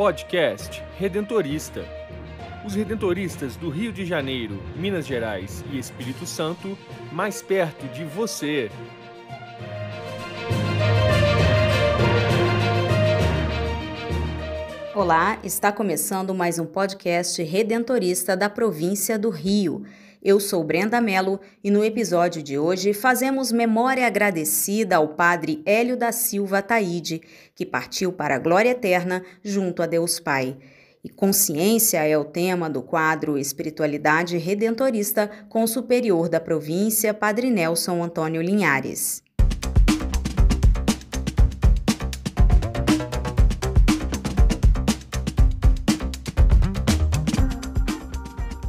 Podcast Redentorista. Os redentoristas do Rio de Janeiro, Minas Gerais e Espírito Santo, mais perto de você. Olá, está começando mais um podcast redentorista da província do Rio. Eu sou Brenda Mello e no episódio de hoje fazemos memória agradecida ao padre Hélio da Silva Taide, que partiu para a glória eterna junto a Deus Pai. E consciência é o tema do quadro Espiritualidade Redentorista com o superior da província, Padre Nelson Antônio Linhares.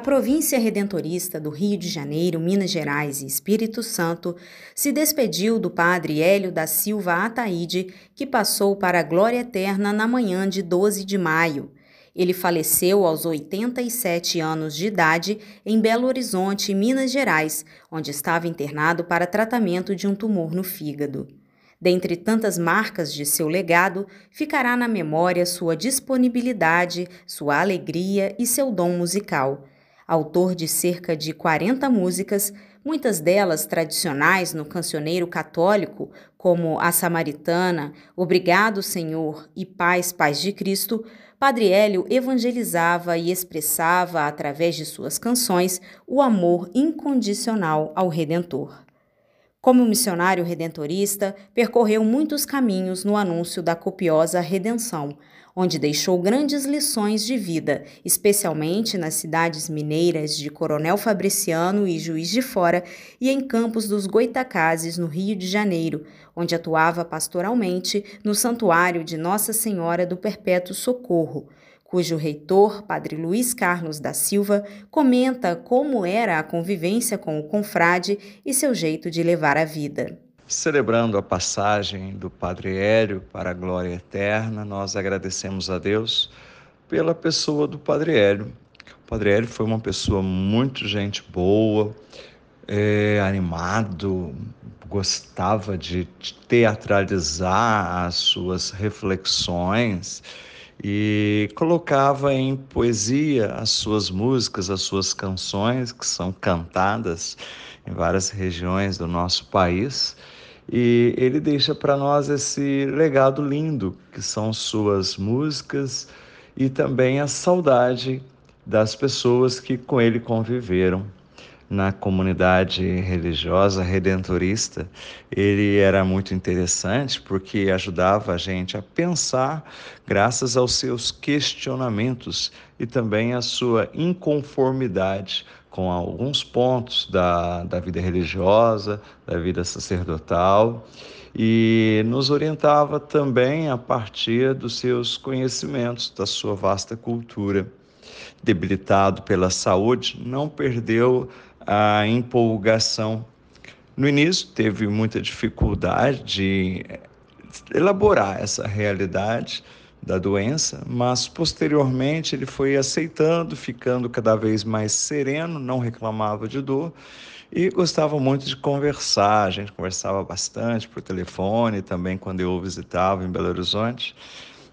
A província redentorista do Rio de Janeiro, Minas Gerais e Espírito Santo se despediu do padre Hélio da Silva Ataíde, que passou para a glória eterna na manhã de 12 de maio. Ele faleceu aos 87 anos de idade em Belo Horizonte, Minas Gerais, onde estava internado para tratamento de um tumor no fígado. Dentre tantas marcas de seu legado, ficará na memória sua disponibilidade, sua alegria e seu dom musical autor de cerca de 40 músicas, muitas delas tradicionais no cancioneiro católico, como A Samaritana, Obrigado, Senhor e Paz, Paz de Cristo, Padre Hélio evangelizava e expressava, através de suas canções, o amor incondicional ao Redentor. Como missionário redentorista, percorreu muitos caminhos no anúncio da copiosa redenção, onde deixou grandes lições de vida, especialmente nas cidades mineiras de Coronel Fabriciano e Juiz de Fora e em Campos dos Goitacazes, no Rio de Janeiro, onde atuava pastoralmente no Santuário de Nossa Senhora do Perpétuo Socorro cujo reitor, Padre Luiz Carlos da Silva, comenta como era a convivência com o confrade e seu jeito de levar a vida. Celebrando a passagem do Padre Hélio para a glória eterna, nós agradecemos a Deus pela pessoa do Padre Hélio. O Padre Hélio foi uma pessoa muito gente boa, é, animado, gostava de teatralizar as suas reflexões e colocava em poesia as suas músicas, as suas canções, que são cantadas em várias regiões do nosso país. E ele deixa para nós esse legado lindo, que são suas músicas e também a saudade das pessoas que com ele conviveram. Na comunidade religiosa redentorista, ele era muito interessante porque ajudava a gente a pensar graças aos seus questionamentos e também a sua inconformidade com alguns pontos da, da vida religiosa, da vida sacerdotal e nos orientava também a partir dos seus conhecimentos, da sua vasta cultura. Debilitado pela saúde, não perdeu a empolgação. No início teve muita dificuldade de elaborar essa realidade da doença, mas posteriormente ele foi aceitando, ficando cada vez mais sereno, não reclamava de dor e gostava muito de conversar. A gente conversava bastante por telefone, também quando eu visitava em Belo Horizonte.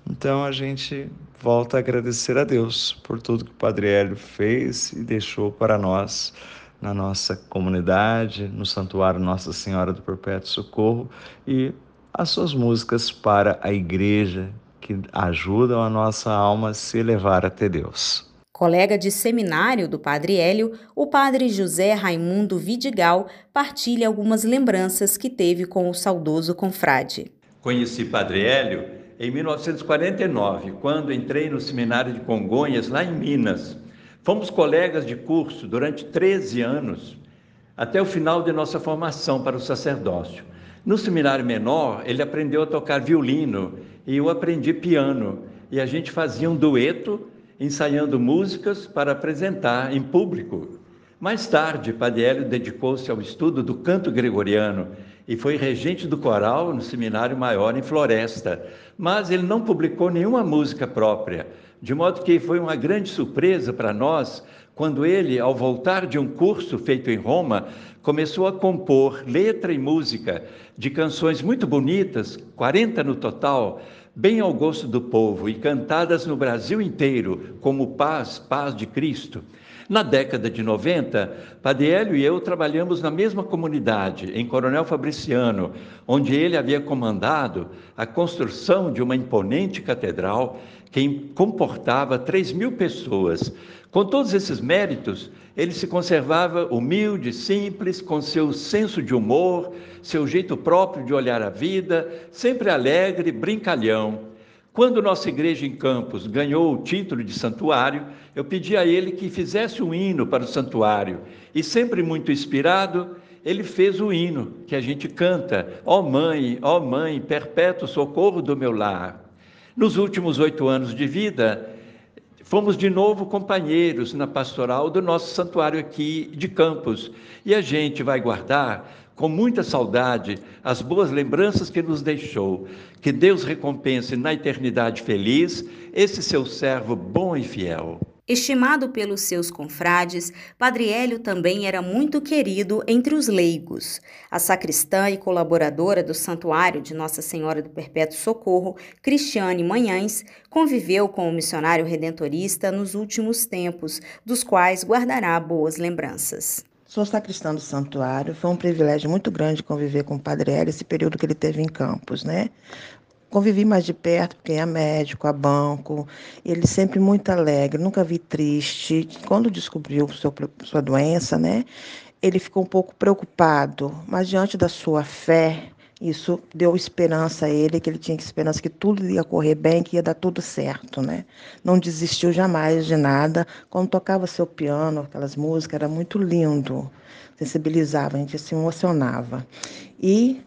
Então a gente volta a agradecer a Deus por tudo que o Padre Hélio fez e deixou para nós na nossa comunidade, no Santuário Nossa Senhora do Perpétuo Socorro e as suas músicas para a igreja que ajudam a nossa alma a se elevar até Deus. Colega de seminário do Padre Hélio, o Padre José Raimundo Vidigal partilha algumas lembranças que teve com o saudoso confrade. Conheci Padre Hélio em 1949, quando entrei no seminário de Congonhas, lá em Minas. Fomos colegas de curso durante 13 anos, até o final de nossa formação para o sacerdócio. No seminário menor, ele aprendeu a tocar violino eu aprendi piano. E a gente fazia um dueto, ensaiando músicas para apresentar em público. Mais tarde, Padre dedicou-se ao estudo do canto gregoriano e foi regente do coral no Seminário Maior em Floresta, mas ele não publicou nenhuma música própria, de modo que foi uma grande surpresa para nós quando ele, ao voltar de um curso feito em Roma, começou a compor letra e música de canções muito bonitas, 40 no total, bem ao gosto do povo e cantadas no Brasil inteiro, como Paz, Paz de Cristo. Na década de 90, Padre Hélio e eu trabalhamos na mesma comunidade, em Coronel Fabriciano, onde ele havia comandado a construção de uma imponente catedral que comportava 3 mil pessoas. Com todos esses méritos, ele se conservava humilde, simples, com seu senso de humor, seu jeito próprio de olhar a vida, sempre alegre, brincalhão. Quando nossa igreja em Campos ganhou o título de santuário, eu pedi a ele que fizesse um hino para o santuário. E sempre muito inspirado, ele fez o hino que a gente canta: Ó oh Mãe, ó oh Mãe, perpétuo socorro do meu lar. Nos últimos oito anos de vida, fomos de novo companheiros na pastoral do nosso santuário aqui de Campos. E a gente vai guardar com muita saudade as boas lembranças que nos deixou. Que Deus recompense na eternidade feliz esse seu servo bom e fiel. Estimado pelos seus confrades, Padre Hélio também era muito querido entre os leigos. A sacristã e colaboradora do Santuário de Nossa Senhora do Perpétuo Socorro, Cristiane Manhães, conviveu com o missionário redentorista nos últimos tempos, dos quais guardará boas lembranças. Sou sacristã do santuário. Foi um privilégio muito grande conviver com o Padre Hélio esse período que ele teve em Campos, né? Convivi mais de perto, porque é médico, a banco. Ele sempre muito alegre, nunca vi triste. Quando descobriu seu, sua doença, né? Ele ficou um pouco preocupado, mas diante da sua fé, isso deu esperança a ele, que ele tinha esperança que tudo ia correr bem, que ia dar tudo certo, né? Não desistiu jamais de nada. Quando tocava seu piano, aquelas músicas, era muito lindo, sensibilizava, a gente se emocionava. E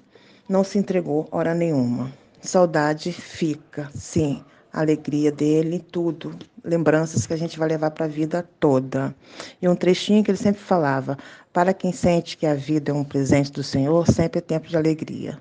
não se entregou hora nenhuma. Saudade fica, sim. Alegria dele, tudo, lembranças que a gente vai levar para a vida toda. E um trechinho que ele sempre falava: para quem sente que a vida é um presente do Senhor, sempre é tempo de alegria.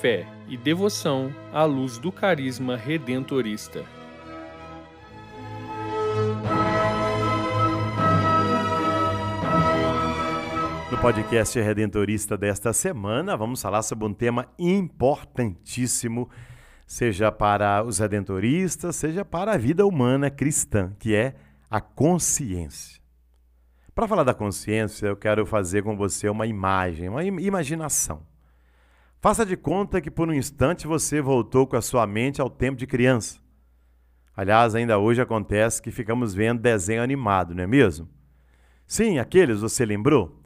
fé e devoção à luz do carisma redentorista. No podcast Redentorista desta semana, vamos falar sobre um tema importantíssimo, seja para os redentoristas, seja para a vida humana cristã, que é a consciência. Para falar da consciência, eu quero fazer com você uma imagem, uma imaginação. Faça de conta que por um instante você voltou com a sua mente ao tempo de criança. Aliás, ainda hoje acontece que ficamos vendo desenho animado, não é mesmo? Sim, aqueles você lembrou?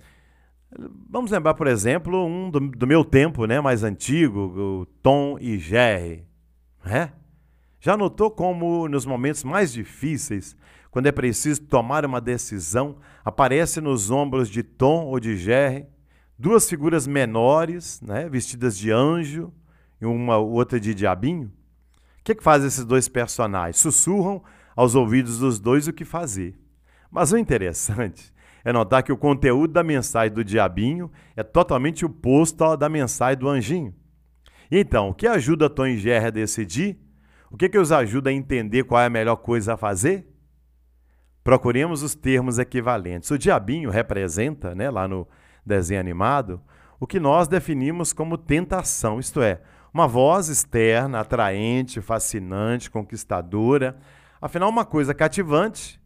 Vamos lembrar, por exemplo, um do, do meu tempo, né, mais antigo, o Tom e Jerry. É? Já notou como nos momentos mais difíceis, quando é preciso tomar uma decisão, aparece nos ombros de Tom ou de Jerry duas figuras menores, né, vestidas de anjo e uma outra de diabinho. O que, é que fazem esses dois personagens? Sussurram aos ouvidos dos dois o que fazer. Mas o interessante é notar que o conteúdo da mensagem do diabinho é totalmente oposto ao da mensagem do anjinho. Então, o que ajuda Tom e Jerry a decidir? O que, que os ajuda a entender qual é a melhor coisa a fazer? Procuremos os termos equivalentes. O diabinho representa, né, lá no desenho animado, o que nós definimos como tentação, isto é, uma voz externa, atraente, fascinante, conquistadora, afinal, uma coisa cativante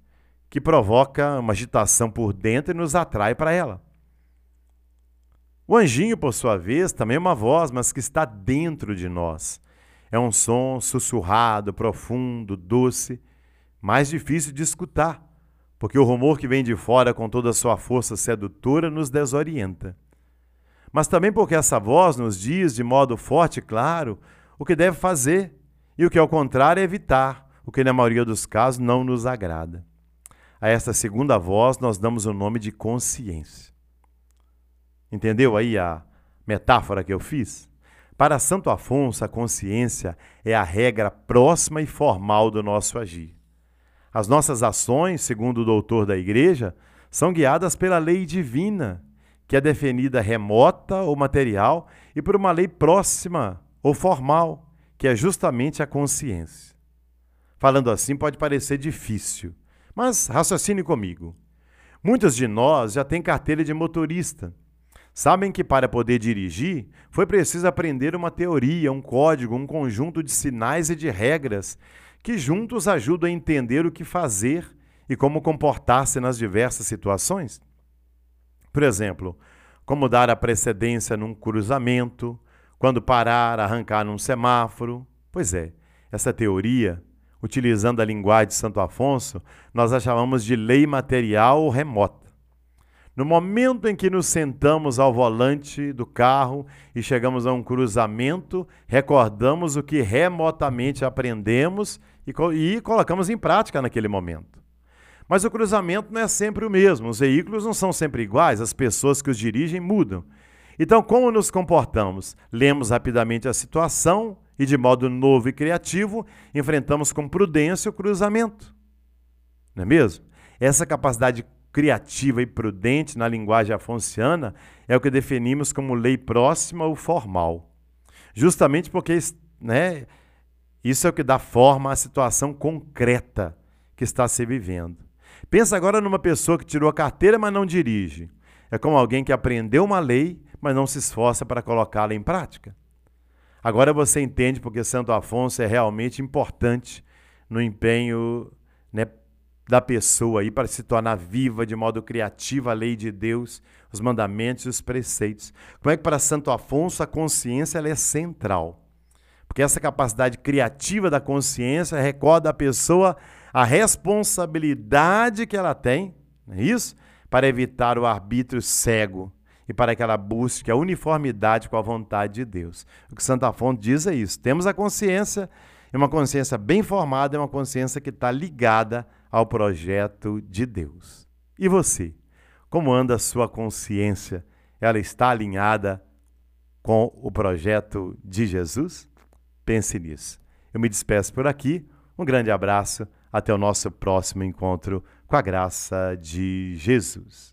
que provoca uma agitação por dentro e nos atrai para ela. O anjinho, por sua vez, também é uma voz, mas que está dentro de nós. É um som sussurrado, profundo, doce, mais difícil de escutar, porque o rumor que vem de fora com toda a sua força sedutora nos desorienta. Mas também porque essa voz nos diz de modo forte e claro o que deve fazer e o que, ao contrário, é evitar, o que na maioria dos casos não nos agrada. A esta segunda voz nós damos o nome de consciência. Entendeu aí a metáfora que eu fiz? Para Santo Afonso, a consciência é a regra próxima e formal do nosso agir. As nossas ações, segundo o doutor da Igreja, são guiadas pela lei divina, que é definida remota ou material, e por uma lei próxima ou formal, que é justamente a consciência. Falando assim pode parecer difícil, mas raciocine comigo. Muitos de nós já têm carteira de motorista Sabem que para poder dirigir foi preciso aprender uma teoria, um código, um conjunto de sinais e de regras que juntos ajudam a entender o que fazer e como comportar-se nas diversas situações? Por exemplo, como dar a precedência num cruzamento, quando parar, arrancar num semáforo. Pois é, essa teoria, utilizando a linguagem de Santo Afonso, nós a chamamos de lei material remota. No momento em que nos sentamos ao volante do carro e chegamos a um cruzamento, recordamos o que remotamente aprendemos e, e, colocamos em prática naquele momento. Mas o cruzamento não é sempre o mesmo, os veículos não são sempre iguais, as pessoas que os dirigem mudam. Então, como nos comportamos? Lemos rapidamente a situação e, de modo novo e criativo, enfrentamos com prudência o cruzamento. Não é mesmo? Essa capacidade criativa e prudente na linguagem afonciana é o que definimos como lei próxima ou formal. Justamente porque né, isso é o que dá forma à situação concreta que está se vivendo. Pensa agora numa pessoa que tirou a carteira, mas não dirige. É como alguém que aprendeu uma lei, mas não se esforça para colocá-la em prática. Agora você entende porque Santo Afonso é realmente importante no empenho da pessoa aí para se tornar viva de modo criativo a lei de Deus, os mandamentos e os preceitos. Como é que para Santo Afonso a consciência ela é central? Porque essa capacidade criativa da consciência recorda a pessoa a responsabilidade que ela tem, não é isso? Para evitar o arbítrio cego e para que ela busque a uniformidade com a vontade de Deus. O que Santo Afonso diz é isso. Temos a consciência, e uma consciência bem formada é uma consciência que está ligada ao projeto de Deus. E você? Como anda a sua consciência? Ela está alinhada com o projeto de Jesus? Pense nisso. Eu me despeço por aqui. Um grande abraço. Até o nosso próximo encontro com a graça de Jesus.